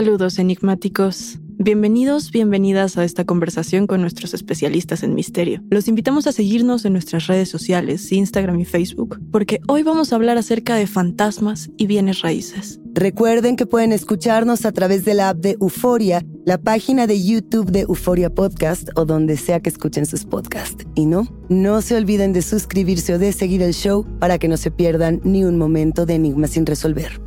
Saludos enigmáticos. Bienvenidos, bienvenidas a esta conversación con nuestros especialistas en misterio. Los invitamos a seguirnos en nuestras redes sociales, Instagram y Facebook, porque hoy vamos a hablar acerca de fantasmas y bienes raíces. Recuerden que pueden escucharnos a través de la app de Euforia, la página de YouTube de Euforia Podcast o donde sea que escuchen sus podcasts. Y no, no se olviden de suscribirse o de seguir el show para que no se pierdan ni un momento de enigmas sin resolver.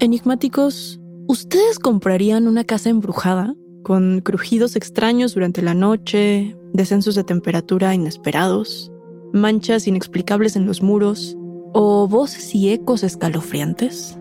Enigmáticos, ¿ustedes comprarían una casa embrujada? Con crujidos extraños durante la noche, descensos de temperatura inesperados, manchas inexplicables en los muros o voces y ecos escalofriantes?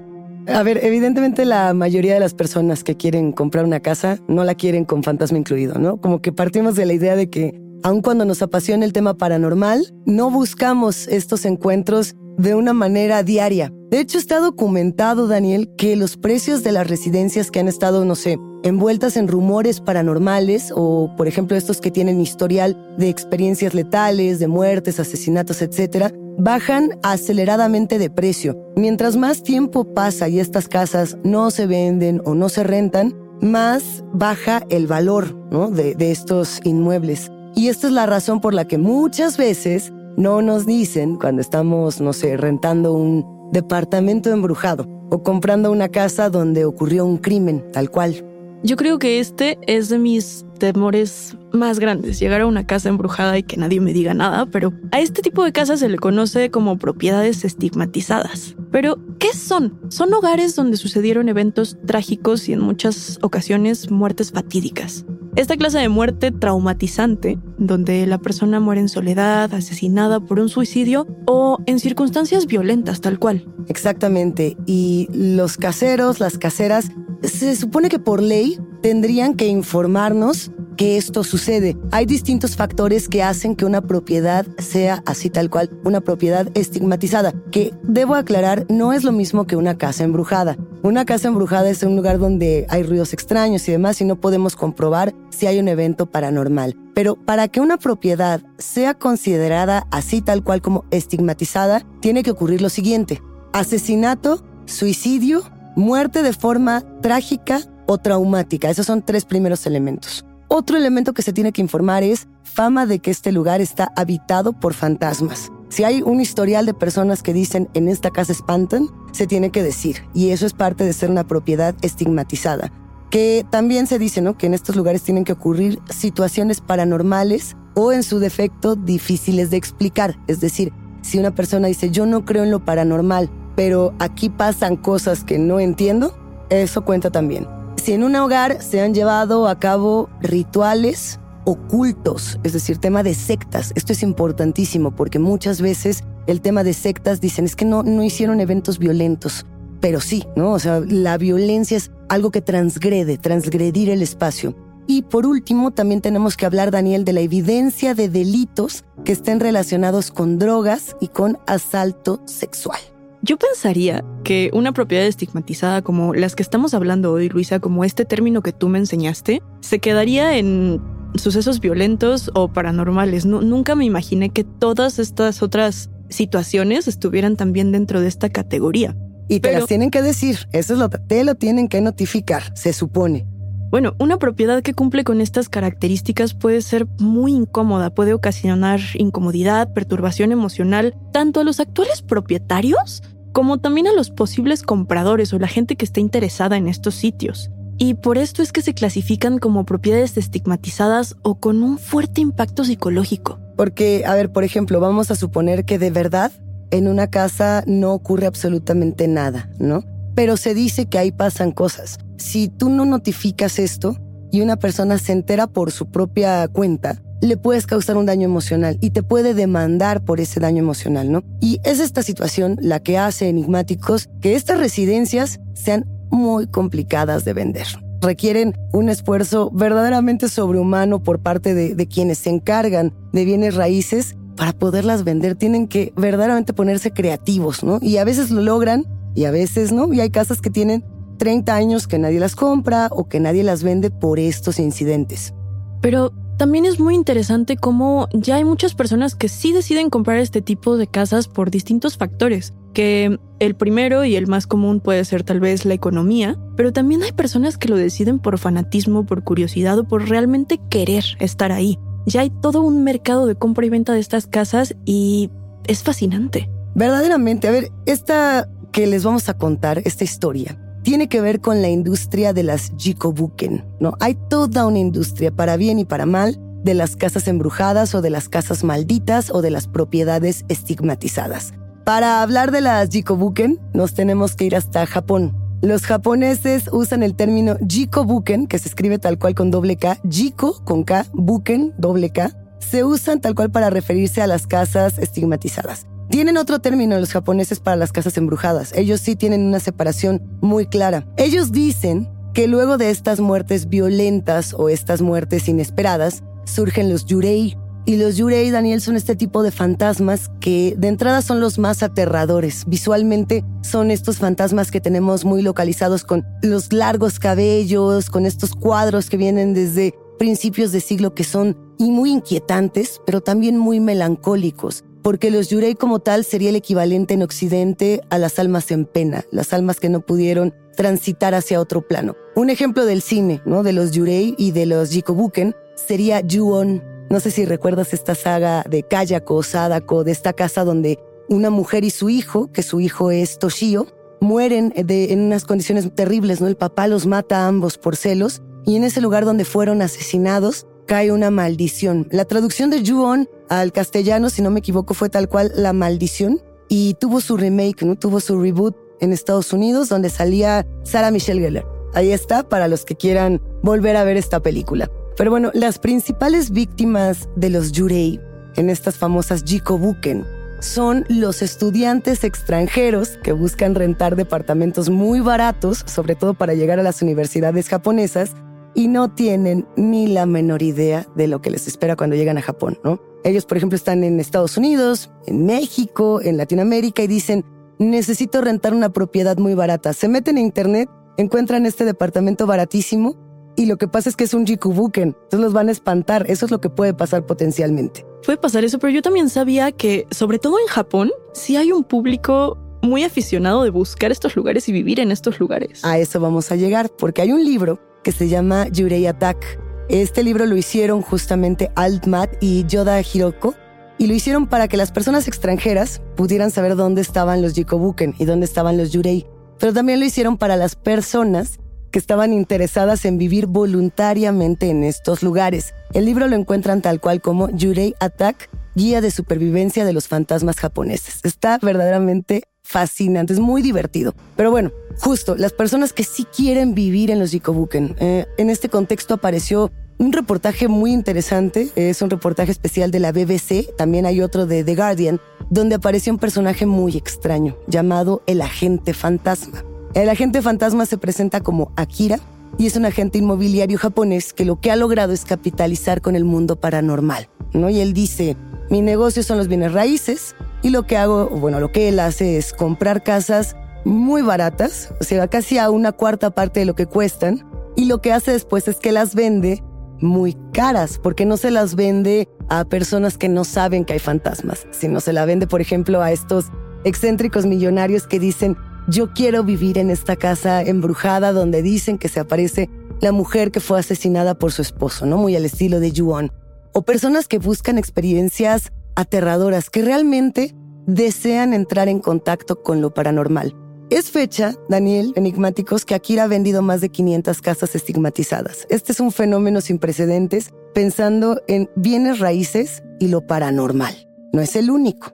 A ver, evidentemente la mayoría de las personas que quieren comprar una casa no la quieren con fantasma incluido, ¿no? Como que partimos de la idea de que aun cuando nos apasiona el tema paranormal, no buscamos estos encuentros de una manera diaria. De hecho, está documentado, Daniel, que los precios de las residencias que han estado, no sé, envueltas en rumores paranormales o, por ejemplo, estos que tienen historial de experiencias letales, de muertes, asesinatos, etc., bajan aceleradamente de precio. Mientras más tiempo pasa y estas casas no se venden o no se rentan, más baja el valor de, de estos inmuebles. Y esta es la razón por la que muchas veces no nos dicen cuando estamos, no sé, rentando un departamento embrujado o comprando una casa donde ocurrió un crimen, tal cual. Yo creo que este es de mis temores más grandes, llegar a una casa embrujada y que nadie me diga nada, pero a este tipo de casas se le conoce como propiedades estigmatizadas. Pero, ¿qué son? Son hogares donde sucedieron eventos trágicos y en muchas ocasiones muertes fatídicas. Esta clase de muerte traumatizante, donde la persona muere en soledad, asesinada por un suicidio o en circunstancias violentas tal cual. Exactamente. Y los caseros, las caseras, se supone que por ley tendrían que informarnos que esto sucede. Hay distintos factores que hacen que una propiedad sea así tal cual, una propiedad estigmatizada, que debo aclarar no es lo mismo que una casa embrujada. Una casa embrujada es un lugar donde hay ruidos extraños y demás y no podemos comprobar si hay un evento paranormal. Pero para que una propiedad sea considerada así tal cual como estigmatizada, tiene que ocurrir lo siguiente. Asesinato, suicidio, muerte de forma trágica o traumática. Esos son tres primeros elementos. Otro elemento que se tiene que informar es fama de que este lugar está habitado por fantasmas. Si hay un historial de personas que dicen en esta casa espantan, se tiene que decir. Y eso es parte de ser una propiedad estigmatizada. Que también se dice, ¿no? Que en estos lugares tienen que ocurrir situaciones paranormales o en su defecto difíciles de explicar. Es decir, si una persona dice yo no creo en lo paranormal, pero aquí pasan cosas que no entiendo, eso cuenta también si en un hogar se han llevado a cabo rituales ocultos, es decir, tema de sectas. Esto es importantísimo porque muchas veces el tema de sectas dicen es que no, no hicieron eventos violentos, pero sí, ¿no? O sea, la violencia es algo que transgrede, transgredir el espacio. Y por último, también tenemos que hablar, Daniel, de la evidencia de delitos que estén relacionados con drogas y con asalto sexual. Yo pensaría que una propiedad estigmatizada como las que estamos hablando hoy, Luisa, como este término que tú me enseñaste, se quedaría en sucesos violentos o paranormales. nunca me imaginé que todas estas otras situaciones estuvieran también dentro de esta categoría. Y te las tienen que decir, eso es lo que te lo tienen que notificar, se supone. Bueno, una propiedad que cumple con estas características puede ser muy incómoda, puede ocasionar incomodidad, perturbación emocional, tanto a los actuales propietarios como también a los posibles compradores o la gente que está interesada en estos sitios. Y por esto es que se clasifican como propiedades estigmatizadas o con un fuerte impacto psicológico. Porque, a ver, por ejemplo, vamos a suponer que de verdad en una casa no ocurre absolutamente nada, ¿no? Pero se dice que ahí pasan cosas si tú no notificas esto y una persona se entera por su propia cuenta, le puedes causar un daño emocional y te puede demandar por ese daño emocional, ¿no? Y es esta situación la que hace enigmáticos que estas residencias sean muy complicadas de vender. Requieren un esfuerzo verdaderamente sobrehumano por parte de, quienes se encargan de bienes raíces para poderlas vender. Tienen que verdaderamente ponerse creativos, ¿no? Y a veces lo logran y a veces no. Y hay casas que tienen 30 años que nadie las compra o que nadie las vende por estos incidentes. Pero también es muy interesante cómo ya hay muchas personas que sí deciden comprar este tipo de casas por distintos factores, que el primero y el más común puede ser tal vez la economía, pero también hay personas que lo deciden por fanatismo, por curiosidad o por realmente querer estar ahí. Ya hay todo un mercado de compra y venta de estas casas y es fascinante. Verdaderamente, a ver, esta que les vamos a contar, esta historia, tiene que ver con la industria de las jikobuken, ¿no? Hay toda una industria, para bien y para mal, de las casas embrujadas o de las casas malditas o de las propiedades estigmatizadas. Para hablar de las jikobuken, nos tenemos que ir hasta Japón. Los japoneses usan el término jikobuken, que se escribe tal cual con doble K, jiko con K, buken, doble K, se usan tal cual para referirse a las casas estigmatizadas. Tienen otro término los japoneses para las casas embrujadas. Ellos sí tienen una separación muy clara. Ellos dicen que luego de estas muertes violentas o estas muertes inesperadas, surgen los yurei. Y los yurei, Daniel, son este tipo de fantasmas que de entrada son los más aterradores. Visualmente son estos fantasmas que tenemos muy localizados con los largos cabellos, con estos cuadros que vienen desde principios de siglo que son y muy inquietantes, pero también muy melancólicos porque los yurei como tal sería el equivalente en Occidente a las almas en pena, las almas que no pudieron transitar hacia otro plano. Un ejemplo del cine, ¿no? De los yurei y de los jikobuken sería Ju-on. No sé si recuerdas esta saga de Kayako Sadako, de esta casa donde una mujer y su hijo, que su hijo es Toshio, mueren en unas condiciones terribles, ¿no? El papá los mata a ambos por celos y en ese lugar donde fueron asesinados cae una maldición. La traducción de Ju-on al castellano, si no me equivoco, fue tal cual La Maldición y tuvo su remake, ¿no? Tuvo su reboot en Estados Unidos donde salía Sarah Michelle Gellar. Ahí está para los que quieran volver a ver esta película. Pero bueno, las principales víctimas de los Yurei en estas famosas Jikobuken son los estudiantes extranjeros que buscan rentar departamentos muy baratos, sobre todo para llegar a las universidades japonesas, y no tienen ni la menor idea de lo que les espera cuando llegan a Japón, ¿no? Ellos, por ejemplo, están en Estados Unidos, en México, en Latinoamérica y dicen, necesito rentar una propiedad muy barata. Se meten a internet, encuentran este departamento baratísimo y lo que pasa es que es un jikubuken, entonces los van a espantar. Eso es lo que puede pasar potencialmente. Puede pasar eso, pero yo también sabía que, sobre todo en Japón, sí hay un público muy aficionado de buscar estos lugares y vivir en estos lugares. A eso vamos a llegar, porque hay un libro que se llama Yurei Attack. Este libro lo hicieron justamente Altmat y Yoda Hiroko y lo hicieron para que las personas extranjeras pudieran saber dónde estaban los Jikobuken y dónde estaban los Yurei. Pero también lo hicieron para las personas estaban interesadas en vivir voluntariamente en estos lugares. El libro lo encuentran tal cual como Yurei Attack, guía de supervivencia de los fantasmas japoneses. Está verdaderamente fascinante, es muy divertido. Pero bueno, justo, las personas que sí quieren vivir en los Jikobuken. Eh, en este contexto apareció un reportaje muy interesante, es un reportaje especial de la BBC, también hay otro de The Guardian, donde apareció un personaje muy extraño llamado el agente fantasma. El agente fantasma se presenta como Akira y es un agente inmobiliario japonés que lo que ha logrado es capitalizar con el mundo paranormal. ¿no? Y él dice, mi negocio son los bienes raíces, y lo que hago, bueno, lo que él hace es comprar casas muy baratas, o sea, casi a una cuarta parte de lo que cuestan. Y lo que hace después es que las vende muy caras, porque no se las vende a personas que no saben que hay fantasmas, sino se la vende, por ejemplo, a estos excéntricos millonarios que dicen, yo quiero vivir en esta casa embrujada donde dicen que se aparece la mujer que fue asesinada por su esposo, ¿no? Muy al estilo de Yuon. O personas que buscan experiencias aterradoras que realmente desean entrar en contacto con lo paranormal. Es fecha, Daniel, enigmáticos, que Akira ha vendido más de 500 casas estigmatizadas. Este es un fenómeno sin precedentes pensando en bienes raíces y lo paranormal. No es el único.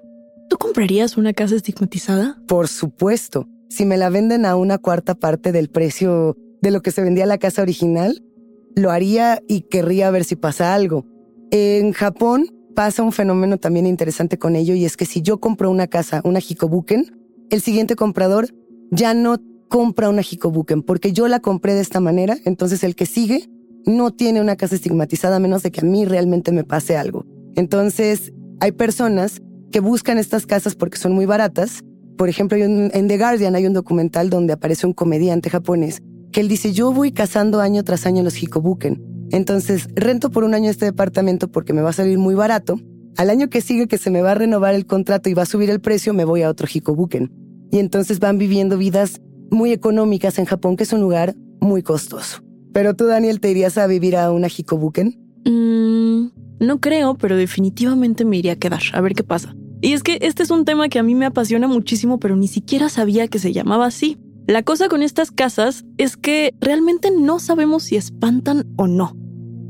¿Tú comprarías una casa estigmatizada? Por supuesto. Si me la venden a una cuarta parte del precio de lo que se vendía la casa original, lo haría y querría ver si pasa algo. En Japón pasa un fenómeno también interesante con ello y es que si yo compro una casa, una Hikobuken, el siguiente comprador ya no compra una Hikobuken porque yo la compré de esta manera, entonces el que sigue no tiene una casa estigmatizada a menos de que a mí realmente me pase algo. Entonces, hay personas que buscan estas casas porque son muy baratas. Por ejemplo, en The Guardian hay un documental donde aparece un comediante japonés que él dice, yo voy cazando año tras año los Hikobuken. Entonces, rento por un año este departamento porque me va a salir muy barato. Al año que sigue que se me va a renovar el contrato y va a subir el precio, me voy a otro Hikobuken. Y entonces van viviendo vidas muy económicas en Japón, que es un lugar muy costoso. Pero tú, Daniel, ¿te irías a vivir a una Hikobuken? Mm, no creo, pero definitivamente me iría a quedar, a ver qué pasa. Y es que este es un tema que a mí me apasiona muchísimo, pero ni siquiera sabía que se llamaba así. La cosa con estas casas es que realmente no sabemos si espantan o no.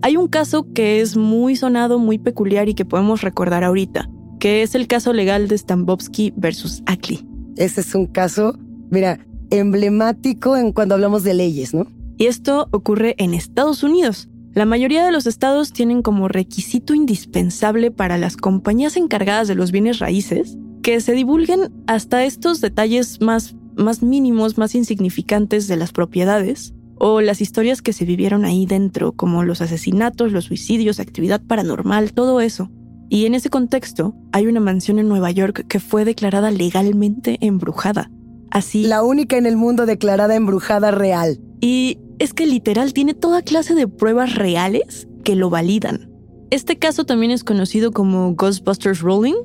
Hay un caso que es muy sonado, muy peculiar y que podemos recordar ahorita, que es el caso legal de Stambovsky versus Ackley. Ese es un caso, mira, emblemático en cuando hablamos de leyes, ¿no? Y esto ocurre en Estados Unidos. La mayoría de los estados tienen como requisito indispensable para las compañías encargadas de los bienes raíces que se divulguen hasta estos detalles más más mínimos, más insignificantes de las propiedades, o las historias que se vivieron ahí dentro, como los asesinatos, los suicidios, actividad paranormal, todo eso. Y en ese contexto, hay una mansión en Nueva York que fue declarada legalmente embrujada. Así. La única en el mundo declarada embrujada real. Y es que literal tiene toda clase de pruebas reales que lo validan. Este caso también es conocido como Ghostbusters Rolling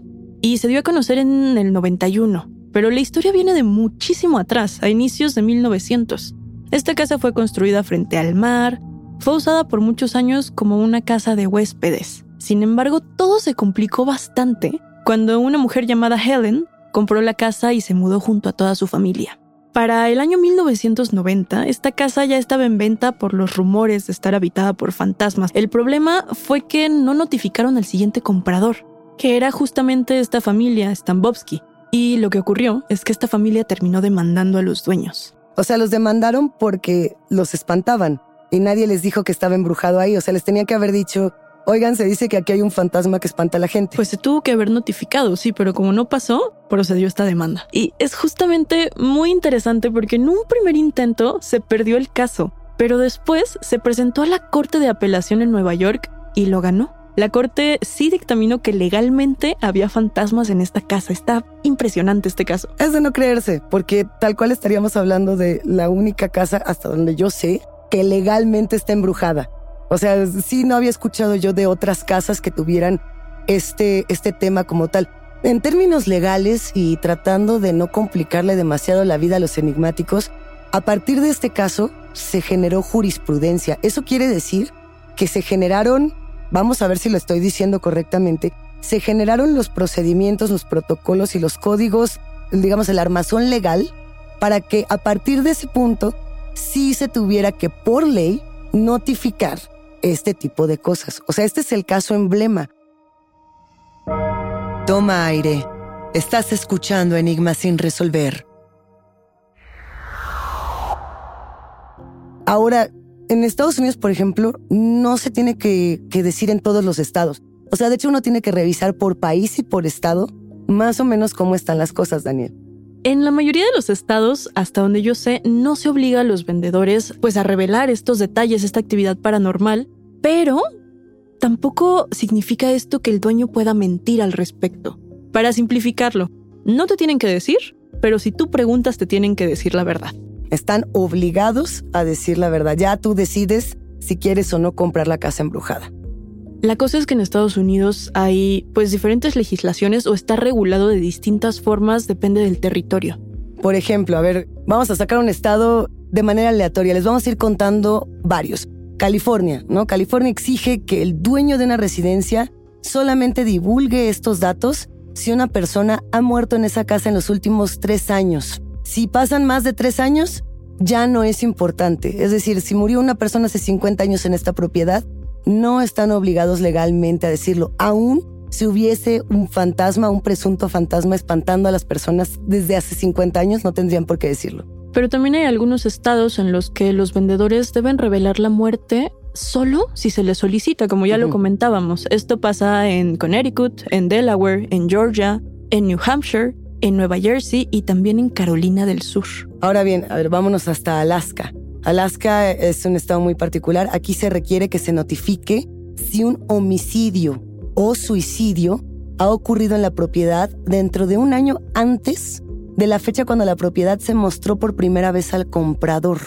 y se dio a conocer en el 91 pero la historia viene de muchísimo atrás, a inicios de 1900. Esta casa fue construida frente al mar, fue usada por muchos años como una casa de huéspedes. Sin embargo, todo se complicó bastante cuando una mujer llamada Helen compró la casa y se mudó junto a toda su familia. Para el año 1990, esta casa ya estaba en venta por los rumores de estar habitada por fantasmas. El problema fue que no notificaron al siguiente comprador, que era justamente esta familia, Stambovsky. Y lo que ocurrió es que esta familia terminó demandando a los dueños. O sea, los demandaron porque los espantaban y nadie les dijo que estaba embrujado ahí. O sea, les tenía que haber dicho, oigan, se dice que aquí hay un fantasma que espanta a la gente. Pues se tuvo que haber notificado, sí, pero como no pasó, procedió esta demanda. Y es justamente muy interesante porque en un primer intento se perdió el caso, pero después se presentó a la Corte de Apelación en Nueva York y lo ganó. La corte sí dictaminó que legalmente había fantasmas en esta casa. Está impresionante este caso. Es de no creerse, porque tal cual estaríamos hablando de la única casa hasta donde yo sé que legalmente está embrujada. O sea, sí no había escuchado yo de otras casas que tuvieran este, este tema como tal. En términos legales y tratando de no complicarle demasiado la vida a los enigmáticos, a partir de este caso se generó jurisprudencia. Eso quiere decir que se generaron vamos a ver si lo estoy diciendo correctamente, se generaron los procedimientos, los protocolos y los códigos, digamos, el armazón legal, para que a partir de ese punto sí se tuviera que, por ley, notificar este tipo de cosas. O sea, este es el caso emblema. Toma aire. Estás escuchando Enigmas sin resolver. Ahora, en Estados Unidos, por ejemplo, no se tiene que, decir en todos los estados. O sea, de hecho uno tiene que revisar por país y por estado más o menos cómo están las cosas, Daniel. En la mayoría de los estados, hasta donde yo sé, no se obliga a los vendedores pues a revelar estos detalles, esta actividad paranormal, pero tampoco significa esto que el dueño pueda mentir al respecto. Para simplificarlo, no te tienen que decir, pero si tú preguntas te tienen que decir la verdad. Están obligados a decir la verdad. Ya tú decides si quieres o no comprar la casa embrujada. La cosa es que en Estados Unidos hay pues diferentes legislaciones o está regulado de distintas formas, depende del territorio. Por ejemplo, a ver, vamos a sacar un estado de manera aleatoria, les vamos a ir contando varios. California, ¿no? California exige que el dueño de una residencia solamente divulgue estos datos si una persona ha muerto en esa casa en los últimos tres años. Si pasan más de tres años, ya no es importante. Es decir, si murió una persona hace 50 años en esta propiedad, no están obligados legalmente a decirlo. Aún si hubiese un fantasma, un presunto fantasma espantando a las personas desde hace 50 años, no tendrían por qué decirlo. Pero también hay algunos estados en los que los vendedores deben revelar la muerte solo si se le solicita, como ya lo comentábamos. Esto pasa en Connecticut, en Delaware, en Georgia, en New Hampshire, en Nueva Jersey y también en Carolina del Sur. Ahora bien, a ver, vámonos hasta Alaska. Alaska es un estado muy particular. Aquí se requiere que se notifique si un homicidio o suicidio ha ocurrido en la propiedad dentro de un año antes de la fecha cuando la propiedad se mostró por primera vez al comprador.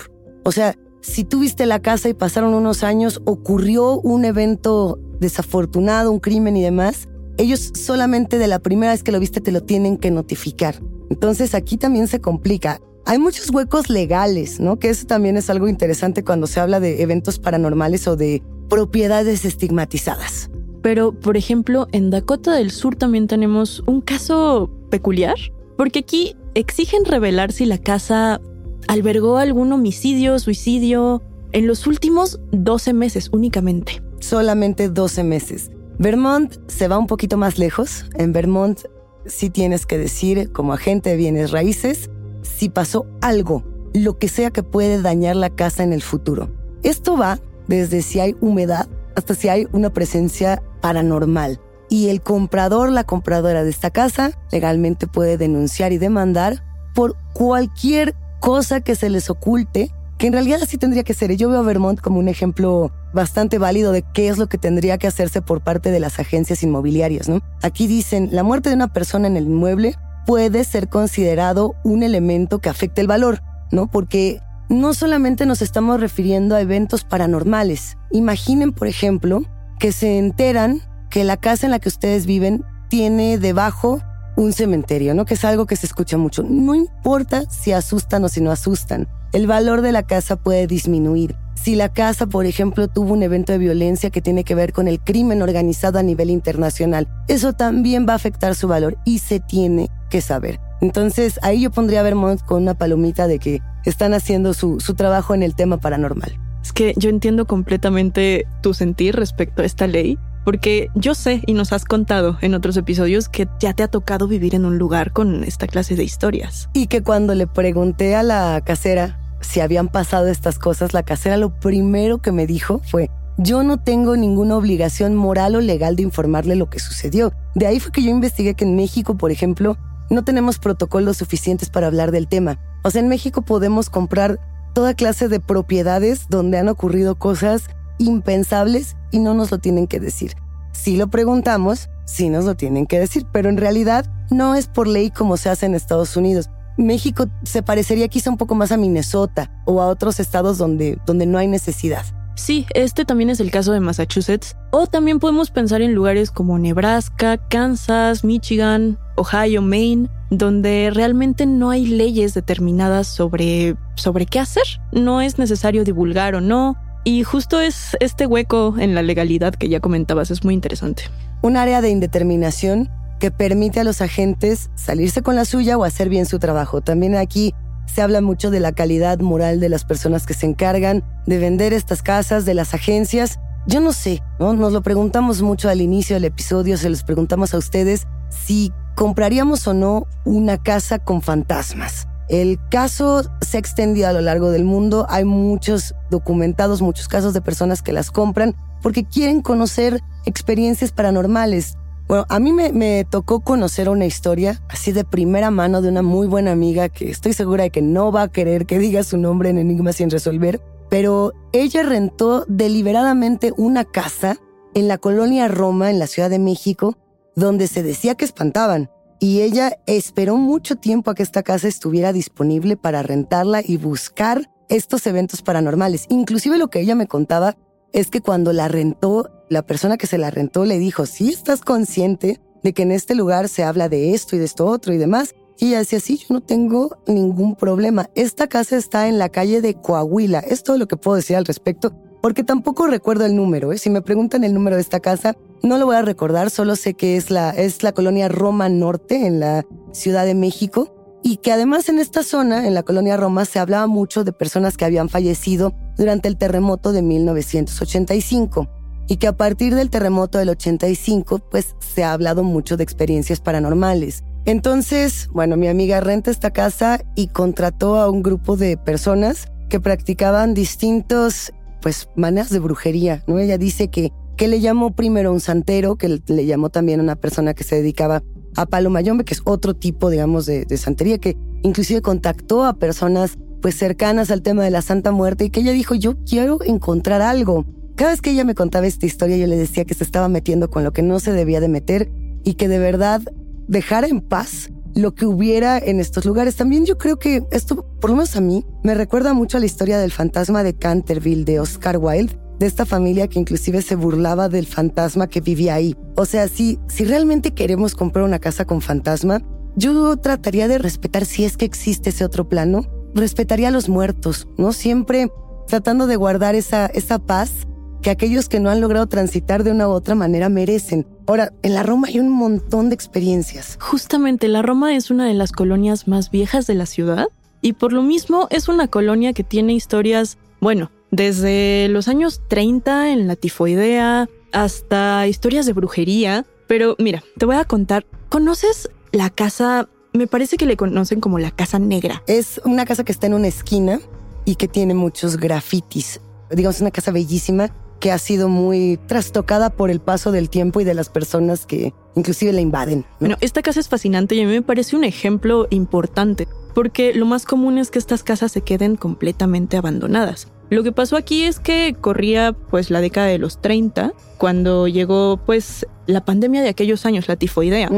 O sea, si tuviste la casa y pasaron unos años, ocurrió un evento desafortunado, un crimen y demás, ellos solamente de la primera vez que lo viste te lo tienen que notificar. Entonces aquí también se complica. Hay muchos huecos legales, ¿no? Que eso también es algo interesante cuando se habla de eventos paranormales o de propiedades estigmatizadas. Pero, por ejemplo, en Dakota del Sur también tenemos un caso peculiar, porque aquí exigen revelar si la casa albergó algún homicidio, suicidio, en los últimos 12 meses únicamente. Solamente 12 meses. Vermont se va un poquito más lejos. En Vermont sí tienes que decir, como agente de bienes raíces, si pasó algo, lo que sea que puede dañar la casa en el futuro. Esto va desde si hay humedad hasta si hay una presencia paranormal. Y el comprador, la compradora de esta casa, legalmente puede denunciar y demandar por cualquier cosa que se les oculte, que en realidad así tendría que ser. Yo veo a Vermont como un ejemplo bastante válido de qué es lo que tendría que hacerse por parte de las agencias inmobiliarias, ¿no? Aquí dicen, la muerte de una persona en el inmueble puede ser considerado un elemento que afecte el valor, ¿no? Porque no solamente nos estamos refiriendo a eventos paranormales. Imaginen, por ejemplo, que se enteran que la casa en la que ustedes viven tiene debajo un cementerio, ¿no? Que es algo que se escucha mucho. No importa si asustan o si no asustan. El valor de la casa puede disminuir. Si la casa, por ejemplo, tuvo un evento de violencia que tiene que ver con el crimen organizado a nivel internacional, eso también va a afectar su valor y se tiene que saber. Entonces ahí yo pondría a Vermont con una palomita de que están haciendo su, su trabajo en el tema paranormal. Es que yo entiendo completamente tu sentir respecto a esta ley porque yo sé y nos has contado en otros episodios que ya te ha tocado vivir en un lugar con esta clase de historias. Y que cuando le pregunté a la casera si habían pasado estas cosas, la casera lo primero que me dijo fue, yo no tengo ninguna obligación moral o legal de informarle lo que sucedió. De ahí fue que yo investigué que en México, por ejemplo, no tenemos protocolos suficientes para hablar del tema. O sea, en México podemos comprar toda clase de propiedades donde han ocurrido cosas impensables y no nos lo tienen que decir. Si lo preguntamos, sí nos lo tienen que decir, pero en realidad no es por ley como se hace en Estados Unidos. México se parecería quizá un poco más a Minnesota o a otros estados donde, donde no hay necesidad. Sí, este también es el caso de Massachusetts. O también podemos pensar en lugares como Nebraska, Kansas, Michigan, Ohio, Maine, donde realmente no hay leyes determinadas sobre, sobre qué hacer. No es necesario divulgar o no. Y justo es este hueco en la legalidad que ya comentabas, es muy interesante. Un área de indeterminación que permite a los agentes salirse con la suya o hacer bien su trabajo. También aquí se habla mucho de la calidad moral de las personas que se encargan de vender estas casas, de las agencias. Yo no sé, ¿no? Nos lo preguntamos mucho al inicio del episodio, se los preguntamos a ustedes si compraríamos o no una casa con fantasmas. El caso se ha extendido a lo largo del mundo. Hay muchos documentados, muchos casos de personas que las compran porque quieren conocer experiencias paranormales. Bueno, a mí me, tocó conocer una historia así de primera mano de una muy buena amiga que estoy segura de que no va a querer que diga su nombre en Enigma sin resolver, pero ella rentó deliberadamente una casa en la colonia Roma, en la Ciudad de México, donde se decía que espantaban y ella esperó mucho tiempo a que esta casa estuviera disponible para rentarla y buscar estos eventos paranormales. Inclusive lo que ella me contaba es que cuando la rentó, la persona que se la rentó le dijo, si estás consciente de que en este lugar se habla de esto y de esto otro y demás. Y ella decía, sí, yo no tengo ningún problema. Esta casa está en la calle de Coahuila. Es todo lo que puedo decir al respecto, porque tampoco recuerdo el número. ¿eh? Si me preguntan el número de esta casa, no lo voy a recordar, solo sé que es la, es la colonia Roma Norte en la Ciudad de México y que además en esta zona, en la colonia Roma, se hablaba mucho de personas que habían fallecido durante el terremoto de 1985 y que a partir del terremoto del 85 pues se ha hablado mucho de experiencias paranormales. Entonces, bueno, mi amiga renta esta casa y contrató a un grupo de personas que practicaban distintos pues maneras de brujería, ¿no? Ella dice que, que le llamó primero un santero, que le, llamó también una persona que se dedicaba a palo mayombe, que es otro tipo, digamos, de, de santería, que inclusive contactó a personas pues cercanas al tema de la Santa Muerte y que ella dijo, yo quiero encontrar algo. Cada vez que ella me contaba esta historia, yo le decía que se estaba metiendo con lo que no se debía de meter y que de verdad dejara en paz lo que hubiera en estos lugares. También yo creo que esto, por lo menos a mí, me recuerda mucho a la historia del fantasma de Canterville de Oscar Wilde, de esta familia que inclusive se burlaba del fantasma que vivía ahí. O sea, si, si realmente queremos comprar una casa con fantasma, yo trataría de respetar si es que existe ese otro plano, respetaría a los muertos, ¿no? Siempre tratando de guardar esa, esa paz que aquellos que no han logrado transitar de una u otra manera merecen. Ahora, en la Roma hay un montón de experiencias. Justamente, la Roma es una de las colonias más viejas de la ciudad y por lo mismo es una colonia que tiene historias, bueno, desde los años 30 en la tifoidea hasta historias de brujería. Pero mira, te voy a contar, ¿conoces la casa? Me parece que le conocen como la Casa Negra. Es una casa que está en una esquina y que tiene muchos grafitis. Digamos, una casa bellísima que ha sido muy trastocada por el paso del tiempo y de las personas que inclusive la invaden. Bueno, esta casa es fascinante y a mí me parece un ejemplo importante, porque lo más común es que estas casas se queden completamente abandonadas. Lo que pasó aquí es que corría pues la década de los 30, cuando llegó pues la pandemia de aquellos años, la tifoidea.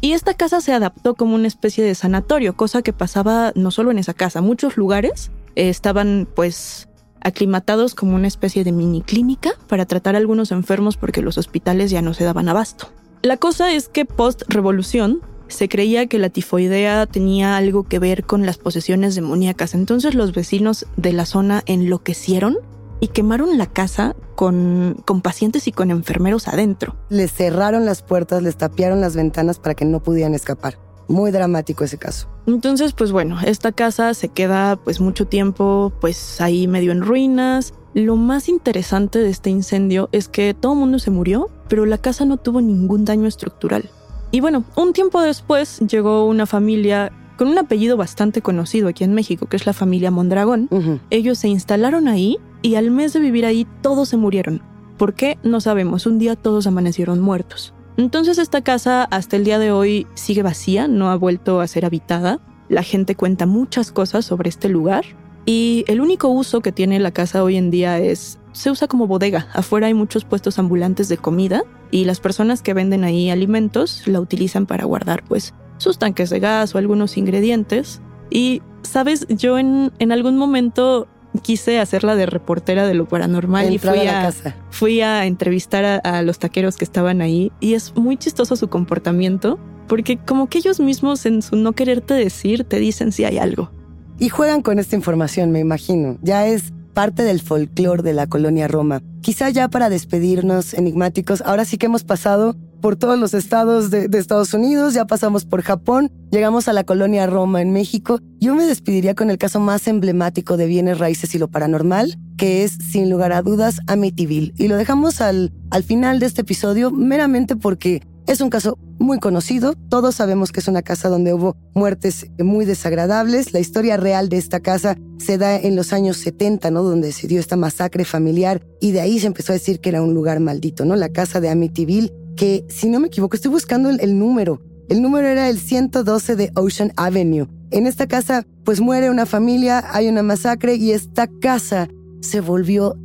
Y esta casa se adaptó como una especie de sanatorio, cosa que pasaba no solo en esa casa, muchos lugares estaban pues aclimatados como una especie de mini clínica para tratar a algunos enfermos porque los hospitales ya no se daban abasto. La cosa es que post-revolución se creía que la tifoidea tenía algo que ver con las posesiones demoníacas, entonces los vecinos de la zona enloquecieron y quemaron la casa con, con pacientes y con enfermeros adentro. Les cerraron las puertas, les tapiaron las ventanas para que no pudieran escapar. Muy dramático ese caso. Entonces, pues bueno, esta casa se queda pues mucho tiempo pues ahí medio en ruinas. Lo más interesante de este incendio es que todo el mundo se murió, pero la casa no tuvo ningún daño estructural. Y bueno, un tiempo después llegó una familia con un apellido bastante conocido aquí en México, que es la familia Mondragón. Ellos se instalaron ahí y al mes de vivir ahí todos se murieron. ¿Por qué? No sabemos. Un día todos amanecieron muertos. Entonces esta casa hasta el día de hoy sigue vacía, no ha vuelto a ser habitada. La gente cuenta muchas cosas sobre este lugar y el único uso que tiene la casa hoy en día es se usa como bodega. Afuera hay muchos puestos ambulantes de comida y las personas que venden ahí alimentos la utilizan para guardar pues sus tanques de gas o algunos ingredientes. Y sabes, yo en, en algún momento quise hacerla de reportera de lo paranormal y fui a, fui a entrevistar a, los taqueros que estaban ahí y es muy chistoso su comportamiento porque como que ellos mismos en su no quererte decir te dicen si hay algo. Y juegan con esta información, me imagino. Ya es parte del folclore de la colonia Roma. Quizá ya para despedirnos, enigmáticos, ahora sí que hemos pasado por todos los estados de, Estados Unidos, ya pasamos por Japón, llegamos a la colonia Roma en México. Yo me despediría con el caso más emblemático de bienes raíces y lo paranormal, que es, sin lugar a dudas, Amityville. Y lo dejamos al, al final de este episodio meramente porque es un caso muy conocido, todos sabemos que es una casa donde hubo muertes muy desagradables. La historia real de esta casa se da en los años 70, ¿no? Donde se dio esta masacre familiar y de ahí se empezó a decir que era un lugar maldito, ¿no? La casa de Amityville que, si no me equivoco, estoy buscando el, número. El número era el 112 de Ocean Avenue. En esta casa, pues muere una familia, hay una masacre y esta casa se volvió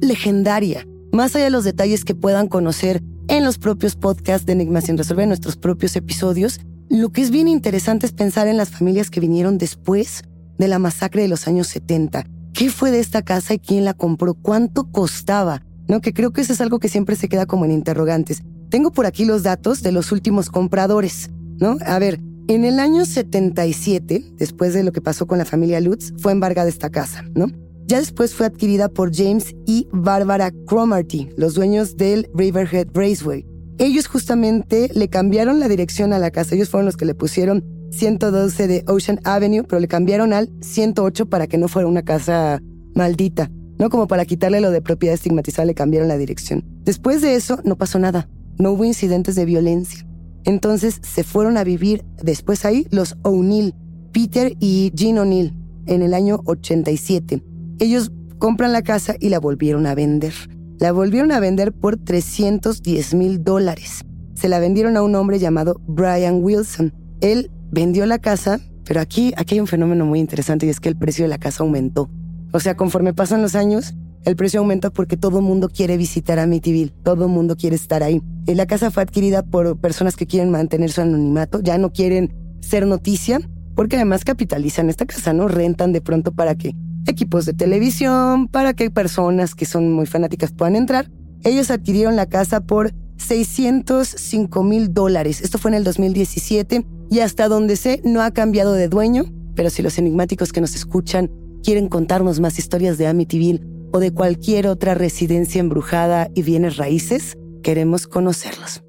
legendaria. Más allá de los detalles que puedan conocer en los propios podcasts de Enigma sin resolver, nuestros propios episodios, lo que es bien interesante es pensar en las familias que vinieron después de la masacre de los años 70. ¿Qué fue de esta casa y quién la compró? ¿Cuánto costaba? ¿No? Que creo que eso es algo que siempre se queda como en interrogantes. Tengo por aquí los datos de los últimos compradores, ¿no? A ver, en el año 77, después de lo que pasó con la familia Lutz, fue embargada esta casa, ¿no? Ya después fue adquirida por James y Barbara Cromarty, los dueños del Riverhead Raceway. Ellos justamente le cambiaron la dirección a la casa. Ellos fueron los que le pusieron 112 de Ocean Avenue, pero le cambiaron al 108 para que no fuera una casa maldita. No como para quitarle lo de propiedad estigmatizada, le cambiaron la dirección. Después de eso, no pasó nada no hubo incidentes de violencia. Entonces se fueron a vivir después ahí los O'Neill, Peter y Jean O'Neill, en el año 87. Ellos compran la casa y la volvieron a vender. La volvieron a vender por 310 mil dólares. Se la vendieron a un hombre llamado Brian Wilson. Él vendió la casa, pero aquí, aquí hay un fenómeno muy interesante y es que el precio de la casa aumentó. O sea, conforme pasan los años, el precio aumenta porque todo el mundo quiere visitar Amityville, todo el mundo quiere estar ahí. Y la casa fue adquirida por personas que quieren mantener su anonimato, ya no quieren ser noticia, porque además capitalizan esta casa, ¿no? Rentan de pronto para que equipos de televisión, para que personas que son muy fanáticas puedan entrar. Ellos adquirieron la casa por 605 mil dólares. Esto fue en el 2017 y hasta donde sé no ha cambiado de dueño, pero si los enigmáticos que nos escuchan quieren contarnos más historias de Amityville o de cualquier otra residencia embrujada y bienes raíces, queremos conocerlos.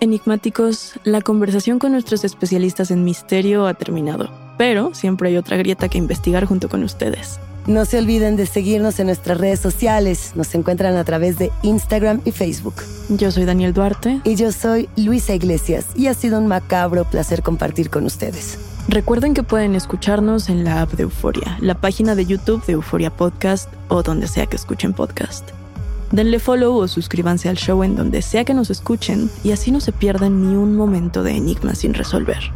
Enigmáticos, la conversación con nuestros especialistas en misterio ha terminado, pero siempre hay otra grieta que investigar junto con ustedes. No se olviden de seguirnos en nuestras redes sociales. Nos encuentran a través de Instagram y Facebook. Yo soy Daniel Duarte. Y yo soy Luisa Iglesias. Y ha sido un macabro placer compartir con ustedes. Recuerden que pueden escucharnos en la app de Euforia, la página de YouTube de Euforia Podcast o donde sea que escuchen podcast. Denle follow o suscríbanse al show en donde sea que nos escuchen y así no se pierdan ni un momento de enigma sin resolver.